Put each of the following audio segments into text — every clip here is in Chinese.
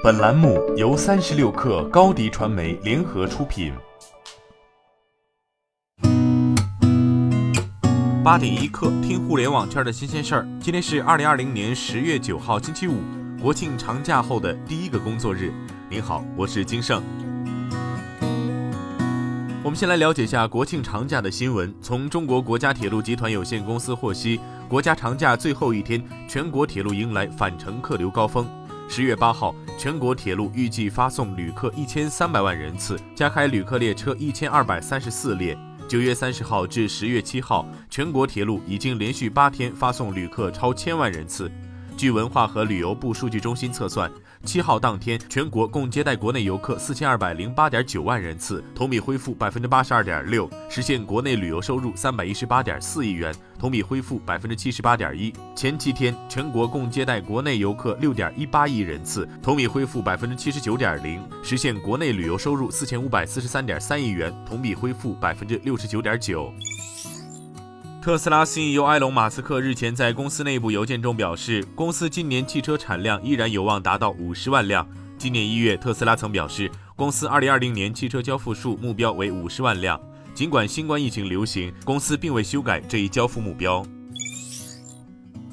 本栏目由三十六氪高低传媒联合出品。八点一刻，听互联网圈的新鲜事儿。今天是二零二零年十月九号，星期五，国庆长假后的第一个工作日。您好，我是金盛。我们先来了解一下国庆长假的新闻。从中国国家铁路集团有限公司获悉，国家长假最后一天，全国铁路迎来返程客流高峰。十月八号，全国铁路预计发送旅客一千三百万人次，加开旅客列车一千二百三十四列。九月三十号至十月七号，全国铁路已经连续八天发送旅客超千万人次。据文化和旅游部数据中心测算。七号当天，全国共接待国内游客四千二百零八点九万人次，同比恢复百分之八十二点六，实现国内旅游收入三百一十八点四亿元，同比恢复百分之七十八点一。前七天，全国共接待国内游客六点一八亿人次，同比恢复百分之七十九点零，实现国内旅游收入四千五百四十三点三亿元，同比恢复百分之六十九点九。特斯拉 CEO 埃隆·马斯克日前在公司内部邮件中表示，公司今年汽车产量依然有望达到五十万辆。今年一月，特斯拉曾表示，公司二零二零年汽车交付数目标为五十万辆。尽管新冠疫情流行，公司并未修改这一交付目标。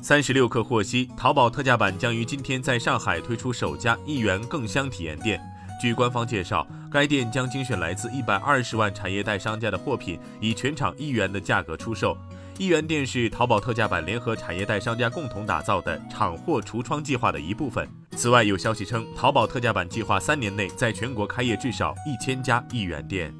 三十六氪获悉，淘宝特价版将于今天在上海推出首家一元更香体验店。据官方介绍，该店将精选来自一百二十万产业带商家的货品，以全场一元的价格出售。一元店是淘宝特价版联合产业带商家共同打造的厂货橱窗计划的一部分。此外，有消息称，淘宝特价版计划三年内在全国开业至少一千家一元店。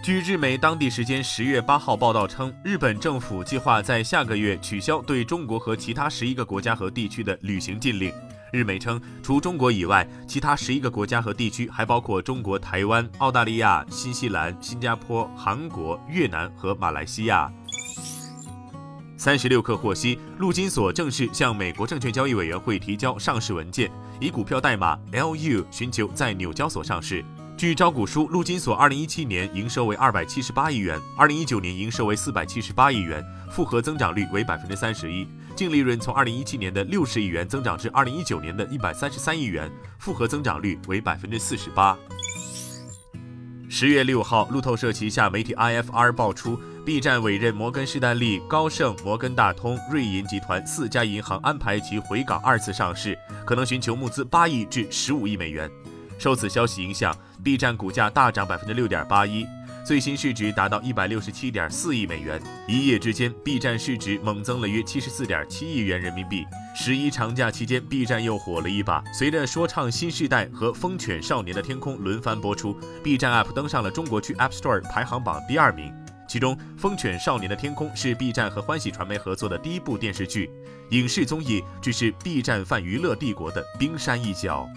据日媒当地时间十月八号报道称，日本政府计划在下个月取消对中国和其他十一个国家和地区的旅行禁令。日媒称，除中国以外，其他十一个国家和地区还包括中国台湾、澳大利亚、新西兰、新加坡、韩国、越南和马来西亚。三十六氪获悉，陆金所正式向美国证券交易委员会提交上市文件，以股票代码 LU 寻求在纽交所上市。据招股书，陆金所二零一七年营收为二百七十八亿元，二零一九年营收为四百七十八亿元，复合增长率为百分之三十一，净利润从二零一七年的六十亿元增长至二零一九年的一百三十三亿元，复合增长率为百分之四十八。十月六号，路透社旗下媒体 IFR 爆出，B 站委任摩根士丹利、高盛、摩根大通、瑞银集团四家银行安排其回港二次上市，可能寻求募资八亿至十五亿美元。受此消息影响，B 站股价大涨百分之六点八一。最新市值达到一百六十七点四亿美元，一夜之间，B 站市值猛增了约七十四点七亿元人民币。十一长假期间，B 站又火了一把，随着说唱新时代和疯犬少年的天空轮番播出，B 站 App 登上了中国区 App Store 排行榜第二名。其中，疯犬少年的天空是 B 站和欢喜传媒合作的第一部电视剧，影视综艺只是 B 站泛娱乐帝国的冰山一角。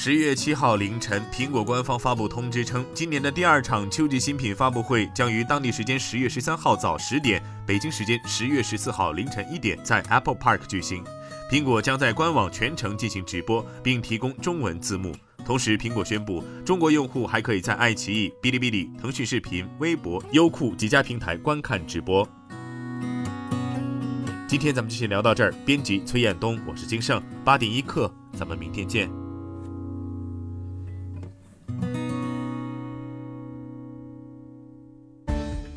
十月七号凌晨，苹果官方发布通知称，今年的第二场秋季新品发布会将于当地时间十月十三号早十点，北京时间十月十四号凌晨一点在 Apple Park 举行。苹果将在官网全程进行直播，并提供中文字幕。同时，苹果宣布，中国用户还可以在爱奇艺、哔哩哔哩、腾讯视频、微博、优酷几家平台观看直播。今天咱们就先聊到这儿。编辑崔彦东，我是金盛，八点一刻，咱们明天见。